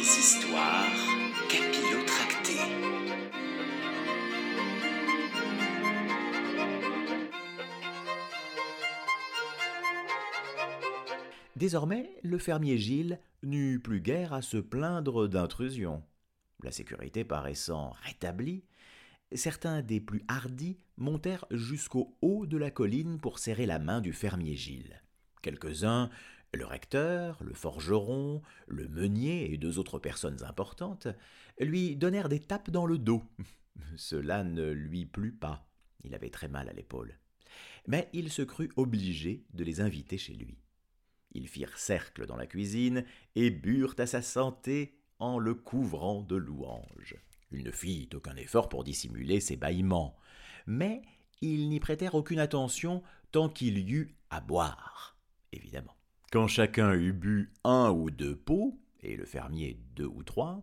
Histoires capillotractées. Désormais, le fermier Gilles n'eut plus guère à se plaindre d'intrusion. La sécurité paraissant rétablie, certains des plus hardis montèrent jusqu'au haut de la colline pour serrer la main du fermier Gilles. Quelques-uns, le recteur, le forgeron, le meunier et deux autres personnes importantes, lui donnèrent des tapes dans le dos. Cela ne lui plut pas. Il avait très mal à l'épaule. Mais il se crut obligé de les inviter chez lui. Ils firent cercle dans la cuisine et burent à sa santé en le couvrant de louanges. Il ne fit aucun effort pour dissimuler ses bâillements, mais ils n'y prêtèrent aucune attention tant qu'il y eut à boire, évidemment. Quand chacun eut bu un ou deux pots, et le fermier deux ou trois,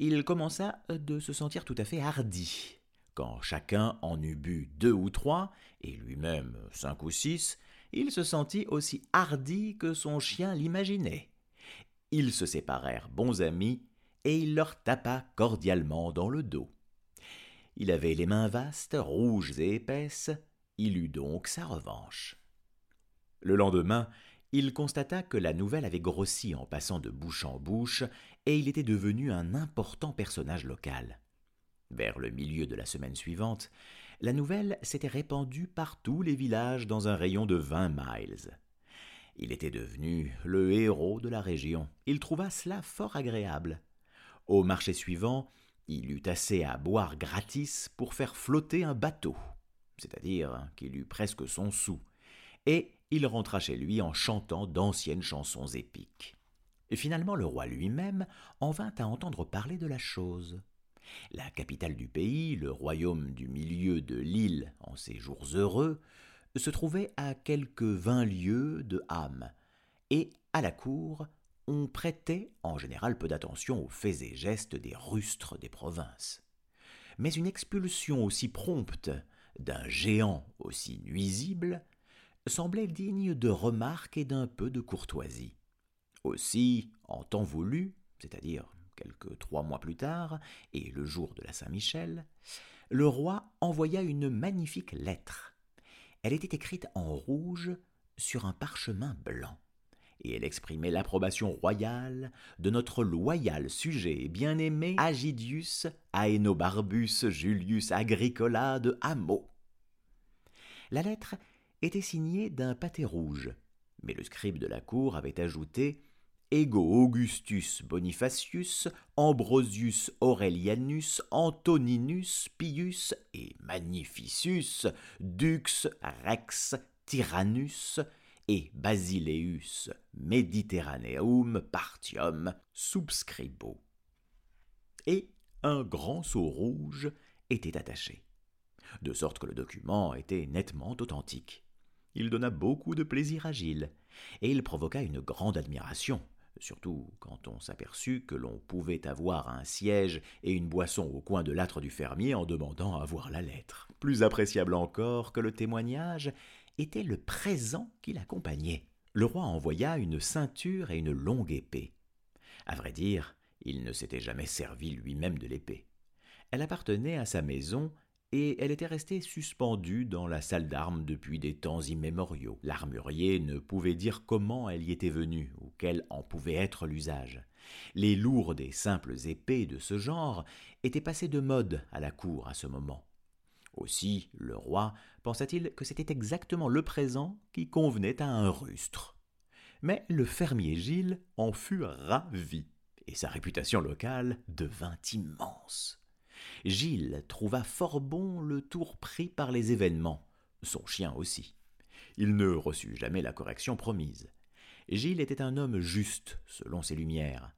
il commença de se sentir tout à fait hardi. Quand chacun en eut bu deux ou trois, et lui-même cinq ou six, il se sentit aussi hardi que son chien l'imaginait. Ils se séparèrent bons amis, et il leur tapa cordialement dans le dos. Il avait les mains vastes, rouges et épaisses, il eut donc sa revanche. Le lendemain, il constata que la nouvelle avait grossi en passant de bouche en bouche, et il était devenu un important personnage local. Vers le milieu de la semaine suivante, la nouvelle s'était répandue par tous les villages dans un rayon de vingt miles. Il était devenu le héros de la région. Il trouva cela fort agréable. Au marché suivant, il eut assez à boire gratis pour faire flotter un bateau, c'est-à-dire qu'il eut presque son sou, et il rentra chez lui en chantant d'anciennes chansons épiques. Finalement, le roi lui-même en vint à entendre parler de la chose. La capitale du pays, le royaume du milieu de l'île en ses jours heureux, se trouvait à quelques vingt lieues de Ham, et à la cour on prêtait en général peu d'attention aux faits et gestes des rustres des provinces. Mais une expulsion aussi prompte d'un géant aussi nuisible semblait digne de remarque et d'un peu de courtoisie. Aussi, en temps voulu, c'est-à-dire quelques trois mois plus tard, et le jour de la Saint-Michel, le roi envoya une magnifique lettre. Elle était écrite en rouge sur un parchemin blanc et elle exprimait l'approbation royale de notre loyal sujet et bien-aimé Agidius Aenobarbus Julius Agricola de Hameau. La lettre était signée d'un pâté rouge, mais le scribe de la cour avait ajouté Ego Augustus Bonifacius, Ambrosius Aurelianus, Antoninus Pius et Magnificius, Dux Rex Tyrannus, et Basileus Mediterraneum partium subscribo. Et un grand sceau rouge était attaché, de sorte que le document était nettement authentique. Il donna beaucoup de plaisir à Gilles, et il provoqua une grande admiration, surtout quand on s'aperçut que l'on pouvait avoir un siège et une boisson au coin de l'âtre du fermier en demandant à voir la lettre. Plus appréciable encore que le témoignage était le présent qui l'accompagnait. Le roi envoya une ceinture et une longue épée. À vrai dire, il ne s'était jamais servi lui-même de l'épée. Elle appartenait à sa maison et elle était restée suspendue dans la salle d'armes depuis des temps immémoriaux. L'armurier ne pouvait dire comment elle y était venue ou quel en pouvait être l'usage. Les lourdes et simples épées de ce genre étaient passées de mode à la cour à ce moment. Aussi, le roi pensa-t-il que c'était exactement le présent qui convenait à un rustre. Mais le fermier Gilles en fut ravi, et sa réputation locale devint immense. Gilles trouva fort bon le tour pris par les événements, son chien aussi. Il ne reçut jamais la correction promise. Gilles était un homme juste, selon ses lumières.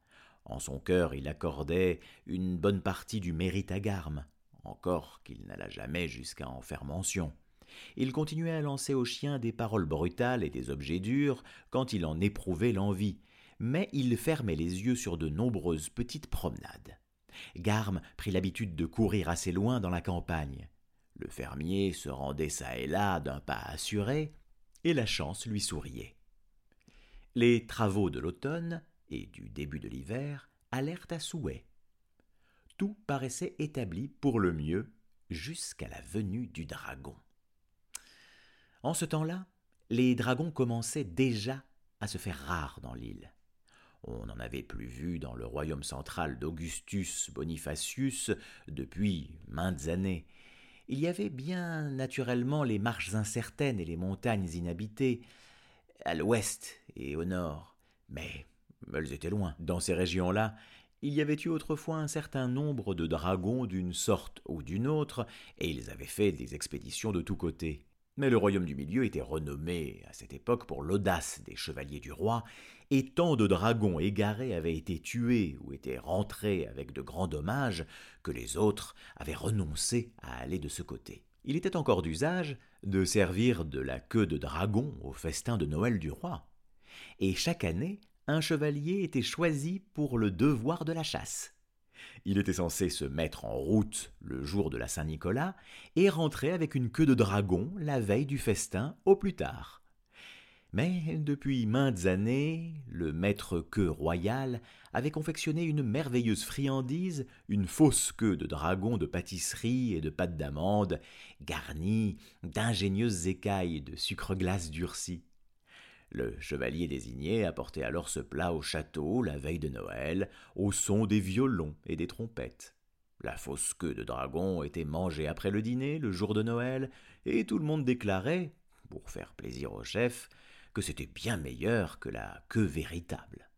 En son cœur, il accordait une bonne partie du mérite à Garme, encore qu'il n'alla jamais jusqu'à en faire mention. Il continuait à lancer au chien des paroles brutales et des objets durs quand il en éprouvait l'envie, mais il fermait les yeux sur de nombreuses petites promenades. Garme prit l'habitude de courir assez loin dans la campagne. Le fermier se rendait çà et là d'un pas assuré, et la chance lui souriait. Les travaux de l'automne et du début de l'hiver allèrent à souhait. Tout paraissait établi pour le mieux jusqu'à la venue du dragon. En ce temps-là, les dragons commençaient déjà à se faire rares dans l'île. On n'en avait plus vu dans le royaume central d'Augustus Bonifacius depuis maintes années. Il y avait bien naturellement les marches incertaines et les montagnes inhabitées, à l'ouest et au nord, mais elles étaient loin. Dans ces régions-là, il y avait eu autrefois un certain nombre de dragons d'une sorte ou d'une autre, et ils avaient fait des expéditions de tous côtés. Mais le royaume du milieu était renommé à cette époque pour l'audace des chevaliers du roi, et tant de dragons égarés avaient été tués ou étaient rentrés avec de grands dommages que les autres avaient renoncé à aller de ce côté. Il était encore d'usage de servir de la queue de dragon au festin de Noël du roi. Et chaque année, un chevalier était choisi pour le devoir de la chasse. Il était censé se mettre en route le jour de la Saint-Nicolas et rentrer avec une queue de dragon la veille du festin au plus tard. Mais depuis maintes années, le maître queue royal avait confectionné une merveilleuse friandise, une fausse queue de dragon de pâtisserie et de pâte d'amande, garnie d'ingénieuses écailles de sucre glace durci. Le chevalier désigné apportait alors ce plat au château la veille de Noël, au son des violons et des trompettes. La fausse queue de dragon était mangée après le dîner, le jour de Noël, et tout le monde déclarait, pour faire plaisir au chef, que c'était bien meilleur que la queue véritable.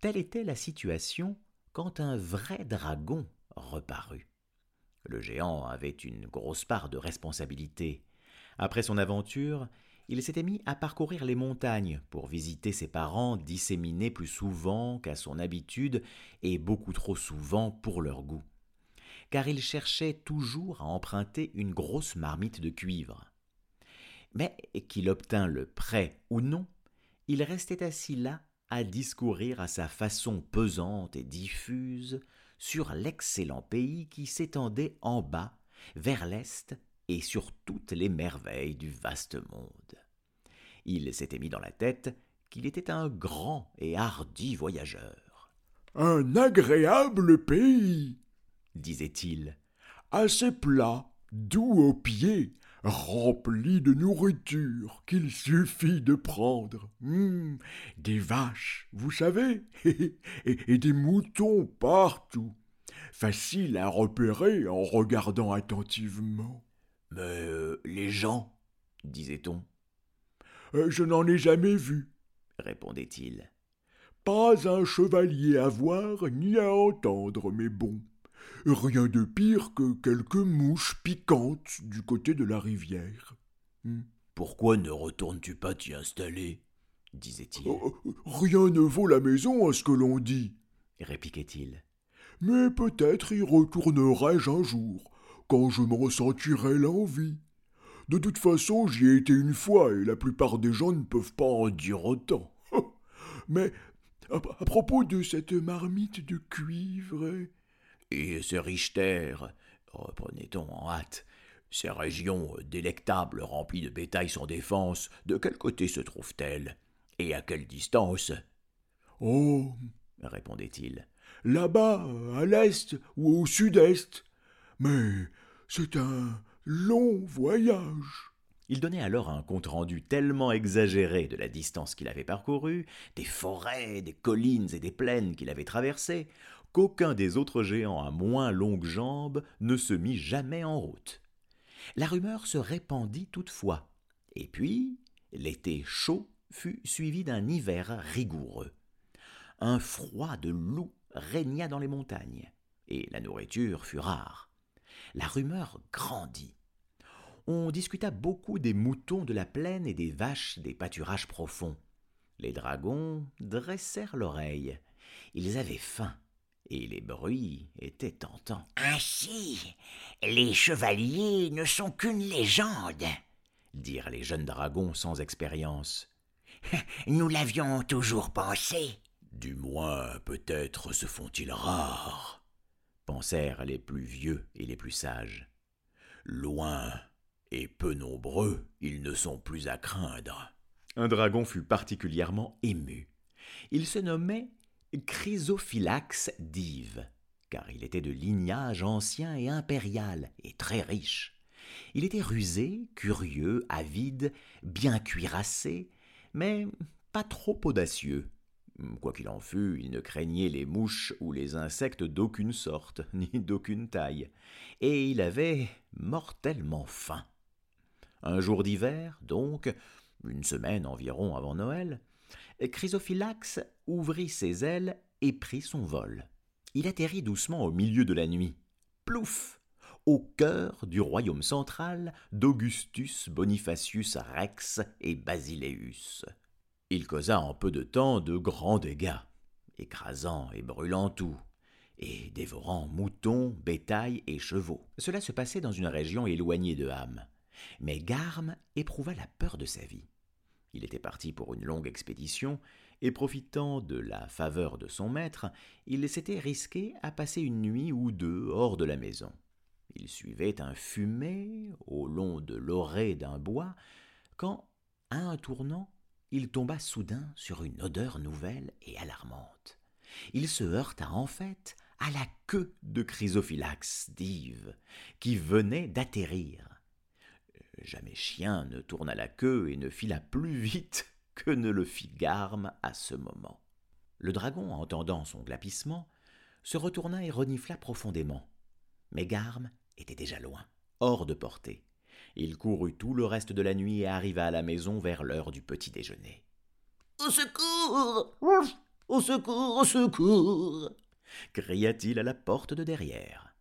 Telle était la situation quand un vrai dragon reparut. Le géant avait une grosse part de responsabilité. Après son aventure, il s'était mis à parcourir les montagnes pour visiter ses parents disséminés plus souvent qu'à son habitude et beaucoup trop souvent pour leur goût. Car il cherchait toujours à emprunter une grosse marmite de cuivre. Mais qu'il obtint le prêt ou non, il restait assis là à discourir à sa façon pesante et diffuse sur l'excellent pays qui s'étendait en bas, vers l'est et sur toutes les merveilles du vaste monde. Il s'était mis dans la tête qu'il était un grand et hardi voyageur. Un agréable pays, disait-il, assez plat, doux aux pieds, rempli de nourriture qu'il suffit de prendre. Hum, des vaches, vous savez, et des moutons partout. Facile à repérer en regardant attentivement. Mais euh, les gens, disait-on. Euh, je n'en ai jamais vu, répondait-il. Pas un chevalier à voir ni à entendre, mais bon. Rien de pire que quelques mouches piquantes du côté de la rivière. Hmm. Pourquoi ne retournes-tu pas t'y installer? disait-il. Oh, rien ne vaut la maison à ce que l'on dit, répliquait-il. Mais peut-être y retournerai-je un jour, quand je m'en sentirai l'envie. De toute façon, j'y ai été une fois et la plupart des gens ne peuvent pas en dire autant. Mais à, propos de cette marmite de cuivre. Et ce riche terre, reprenait-on en hâte, ces régions délectables remplies de bétail sans défense, de quel côté se trouvent-elles Et à quelle distance? Oh répondait-il. Là-bas, à l'est ou au sud-est. Mais c'est un long voyage. Il donnait alors un compte-rendu tellement exagéré de la distance qu'il avait parcourue, des forêts, des collines et des plaines qu'il avait traversées, qu'aucun des autres géants à moins longues jambes ne se mit jamais en route. La rumeur se répandit toutefois, et puis l'été chaud fut suivi d'un hiver rigoureux. Un froid de loup régna dans les montagnes, et la nourriture fut rare la rumeur grandit. On discuta beaucoup des moutons de la plaine et des vaches des pâturages profonds. Les dragons dressèrent l'oreille. Ils avaient faim, et les bruits étaient tentants. Ainsi, les chevaliers ne sont qu'une légende, dirent les jeunes dragons sans expérience. Nous l'avions toujours pensé. Du moins, peut-être se font-ils rares pensèrent les plus vieux et les plus sages. Loin et peu nombreux, ils ne sont plus à craindre. Un dragon fut particulièrement ému. Il se nommait Chrysophylax d'Yves, car il était de lignage ancien et impérial, et très riche. Il était rusé, curieux, avide, bien cuirassé, mais pas trop audacieux. Quoi qu'il en fût, il ne craignait les mouches ou les insectes d'aucune sorte, ni d'aucune taille, et il avait mortellement faim. Un jour d'hiver, donc, une semaine environ avant Noël, Chrysophylax ouvrit ses ailes et prit son vol. Il atterrit doucement au milieu de la nuit. Plouf au cœur du royaume central d'Augustus Bonifacius Rex et Basileus. Il causa en peu de temps de grands dégâts, écrasant et brûlant tout, et dévorant moutons, bétail et chevaux. Cela se passait dans une région éloignée de Ham. Mais Garm éprouva la peur de sa vie. Il était parti pour une longue expédition, et profitant de la faveur de son maître, il s'était risqué à passer une nuit ou deux hors de la maison. Il suivait un fumet au long de l'orée d'un bois, quand, à un tournant, il tomba soudain sur une odeur nouvelle et alarmante. Il se heurta en fait à la queue de Chrysophylax d'Yves, qui venait d'atterrir. Jamais chien ne tourna la queue et ne fila plus vite que ne le fit Garme à ce moment. Le dragon, entendant son glapissement, se retourna et renifla profondément. Mais Garme était déjà loin, hors de portée. Il courut tout le reste de la nuit et arriva à la maison vers l'heure du petit déjeuner. Au secours Au secours Au secours cria-t-il à la porte de derrière.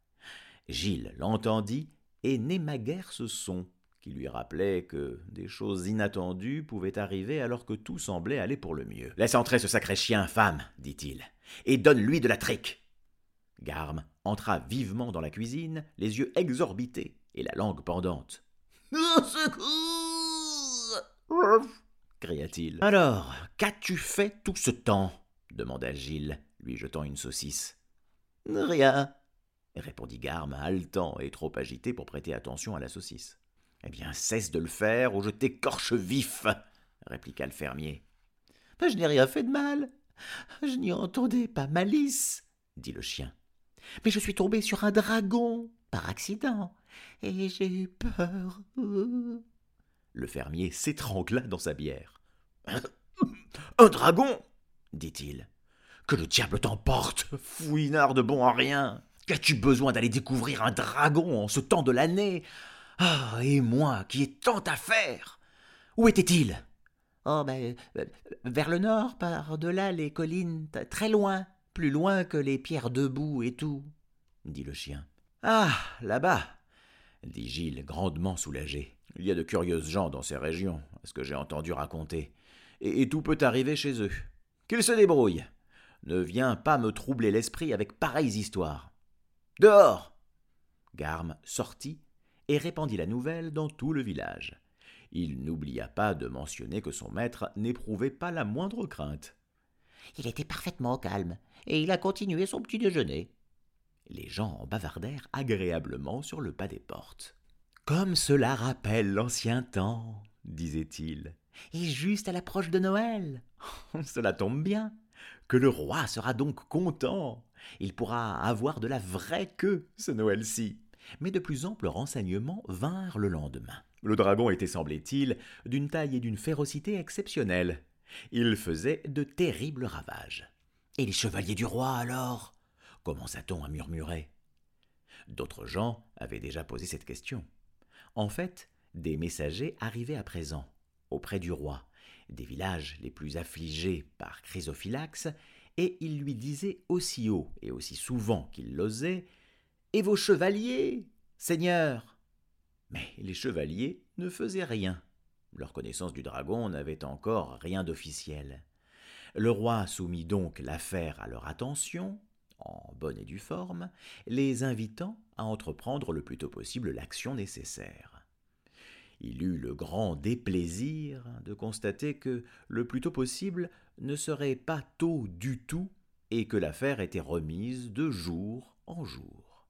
Gilles l'entendit et n'aima guère ce son qui lui rappelait que des choses inattendues pouvaient arriver alors que tout semblait aller pour le mieux. Laisse entrer ce sacré chien, femme, dit-il, et donne-lui de la trique. Garme entra vivement dans la cuisine, les yeux exorbités et la langue pendante. Au secours cria-t-il. Alors, qu'as-tu fait tout ce temps? demanda Gilles, lui jetant une saucisse. Rien, répondit Garme, haletant et trop agité pour prêter attention à la saucisse. Eh bien, cesse de le faire, ou je t'écorche vif, répliqua le fermier. je n'ai rien fait de mal. Je n'y entendais pas malice, dit le chien. Mais je suis tombé sur un dragon, par accident, et j'ai eu peur. Le fermier s'étrangla dans sa bière. Un dragon dit-il. Que le diable t'emporte, fouinard de bon à rien. Qu'as-tu besoin d'aller découvrir un dragon en ce temps de l'année? Ah, et moi qui ai tant à faire Où était-il? Oh, ben, vers le nord, par-delà les collines, très loin, plus loin que les pierres debout et tout, dit le chien. Ah, là-bas, dit Gilles, grandement soulagé. Il y a de curieuses gens dans ces régions, à ce que j'ai entendu raconter, et, tout peut arriver chez eux. Qu'ils se débrouillent. Ne viens pas me troubler l'esprit avec pareilles histoires. Dehors Garme sortit et répandit la nouvelle dans tout le village. Il n'oublia pas de mentionner que son maître n'éprouvait pas la moindre crainte. Il était parfaitement calme, et il a continué son petit déjeuner. Les gens en bavardèrent agréablement sur le pas des portes. Comme cela rappelle l'ancien temps, disait-il. Et juste à l'approche de Noël. cela tombe bien. Que le roi sera donc content. Il pourra avoir de la vraie queue ce Noël-ci. Mais de plus amples renseignements vinrent le lendemain. Le dragon était, semblait-il, d'une taille et d'une férocité exceptionnelles. Il faisait de terribles ravages. Et les chevaliers du roi alors? Commença-t-on à murmurer. D'autres gens avaient déjà posé cette question. En fait, des messagers arrivaient à présent, auprès du roi, des villages les plus affligés par Chrysophylax, et ils lui disaient aussi haut et aussi souvent qu'il l'osait Et vos chevaliers, seigneur? Mais les chevaliers ne faisaient rien. Leur connaissance du dragon n'avait encore rien d'officiel. Le roi soumit donc l'affaire à leur attention, en bonne et due forme, les invitant à entreprendre le plus tôt possible l'action nécessaire. Il eut le grand déplaisir de constater que le plus tôt possible ne serait pas tôt du tout et que l'affaire était remise de jour en jour.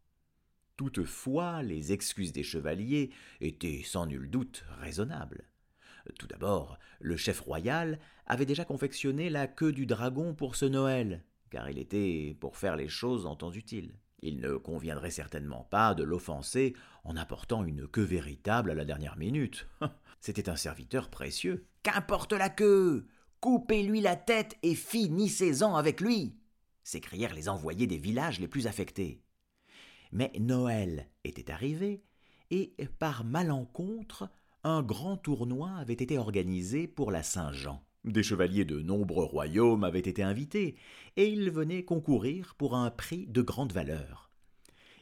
Toutefois, les excuses des chevaliers étaient sans nul doute raisonnables. Tout d'abord, le chef royal avait déjà confectionné la queue du dragon pour ce Noël, car il était pour faire les choses en temps utile. Il ne conviendrait certainement pas de l'offenser en apportant une queue véritable à la dernière minute. C'était un serviteur précieux. Qu'importe la queue Coupez-lui la tête et finissez-en avec lui s'écrièrent les envoyés des villages les plus affectés. Mais Noël était arrivé, et par malencontre, un grand tournoi avait été organisé pour la Saint-Jean. Des chevaliers de nombreux royaumes avaient été invités, et ils venaient concourir pour un prix de grande valeur.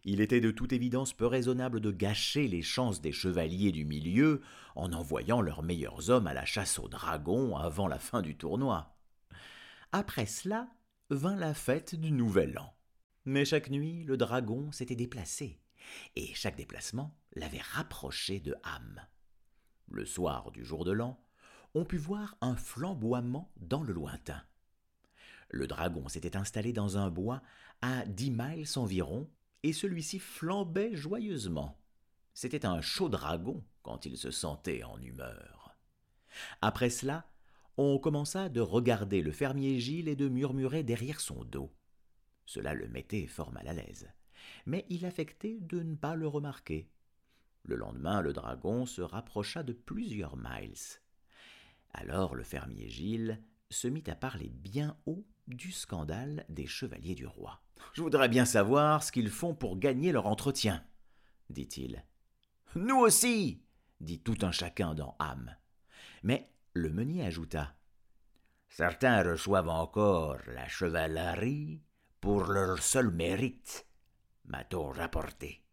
Il était de toute évidence peu raisonnable de gâcher les chances des chevaliers du milieu en envoyant leurs meilleurs hommes à la chasse aux dragons avant la fin du tournoi. Après cela vint la fête du Nouvel An. Mais chaque nuit, le dragon s'était déplacé, et chaque déplacement l'avait rapproché de Ham. Le soir du jour de l'an, on put voir un flamboiement dans le lointain. Le dragon s'était installé dans un bois à dix miles environ, et celui-ci flambait joyeusement. C'était un chaud dragon quand il se sentait en humeur. Après cela, on commença de regarder le fermier Gilles et de murmurer derrière son dos. Cela le mettait fort mal à l'aise, mais il affectait de ne pas le remarquer. Le lendemain, le dragon se rapprocha de plusieurs miles. Alors le fermier Gilles se mit à parler bien haut du scandale des chevaliers du roi. Je voudrais bien savoir ce qu'ils font pour gagner leur entretien, dit-il. Nous aussi, dit tout un chacun dans âme. Mais le meunier ajouta. Certains reçoivent encore la chevalerie pour leur seul mérite, m'a-t-on rapporté.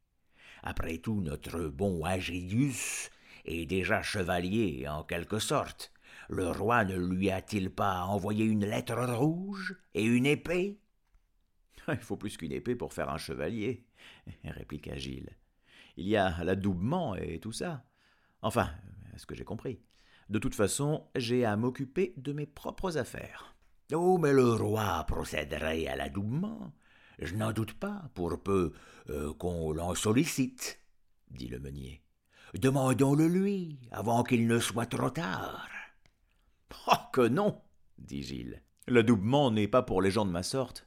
Après tout, notre bon Agidius est déjà chevalier en quelque sorte. Le roi ne lui a-t-il pas envoyé une lettre rouge et une épée? Il faut plus qu'une épée pour faire un chevalier, répliqua Gilles. Il y a l'adoubement et tout ça. Enfin, est-ce que j'ai compris De toute façon, j'ai à m'occuper de mes propres affaires. Oh, mais le roi procéderait à l'adoubement. Je n'en doute pas, pour peu euh, qu'on l'en sollicite, dit le meunier. Demandons-le lui, avant qu'il ne soit trop tard. Oh que non, dit Gilles. L'adoubement n'est pas pour les gens de ma sorte.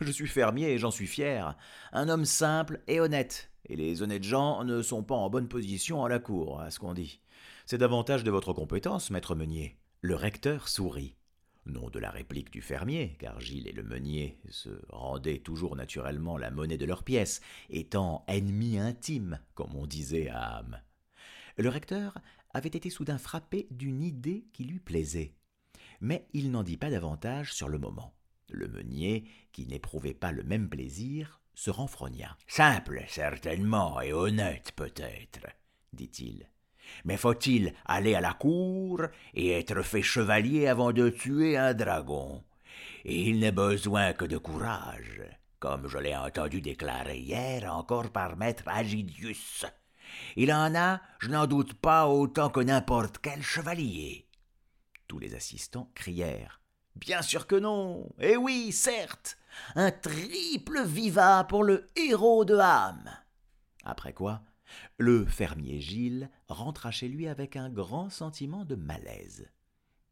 Je suis fermier et j'en suis fier, un homme simple et honnête, et les honnêtes gens ne sont pas en bonne position à la cour, à ce qu'on dit. C'est davantage de votre compétence, maître meunier. Le recteur sourit. Non de la réplique du fermier, car Gilles et le meunier se rendaient toujours naturellement la monnaie de leurs pièces, étant ennemis intimes, comme on disait à âme. Le recteur avait été soudain frappé d'une idée qui lui plaisait. Mais il n'en dit pas davantage sur le moment. Le meunier, qui n'éprouvait pas le même plaisir, se renfrogna. Simple, certainement, et honnête peut-être, dit-il. Mais faut-il aller à la cour et être fait chevalier avant de tuer un dragon? Il n'est besoin que de courage, comme je l'ai entendu déclarer hier encore par maître Agidius. Il en a, je n'en doute pas, autant que n'importe quel chevalier. Tous les assistants crièrent. Bien sûr que non. Eh oui, certes. Un triple vivat pour le héros de âme. Après quoi, le fermier Gilles rentra chez lui avec un grand sentiment de malaise.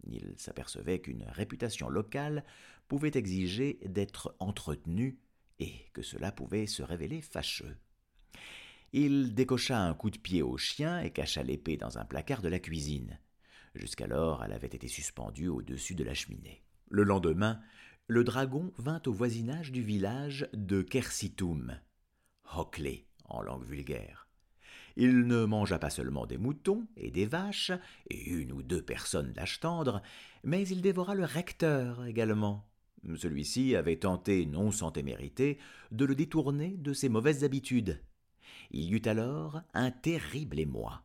Il s'apercevait qu'une réputation locale pouvait exiger d'être entretenue et que cela pouvait se révéler fâcheux. Il décocha un coup de pied au chien et cacha l'épée dans un placard de la cuisine. Jusqu'alors, elle avait été suspendue au-dessus de la cheminée. Le lendemain, le dragon vint au voisinage du village de Kersitoum, Hockley en langue vulgaire. Il ne mangea pas seulement des moutons et des vaches, et une ou deux personnes d'âge tendre, mais il dévora le recteur également. Celui-ci avait tenté, non sans témérité, de le détourner de ses mauvaises habitudes. Il y eut alors un terrible émoi.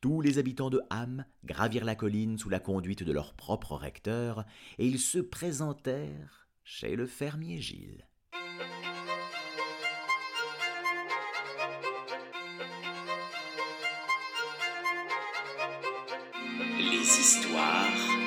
Tous les habitants de Ham gravirent la colline sous la conduite de leur propre recteur, et ils se présentèrent chez le fermier Gilles. Les histoires.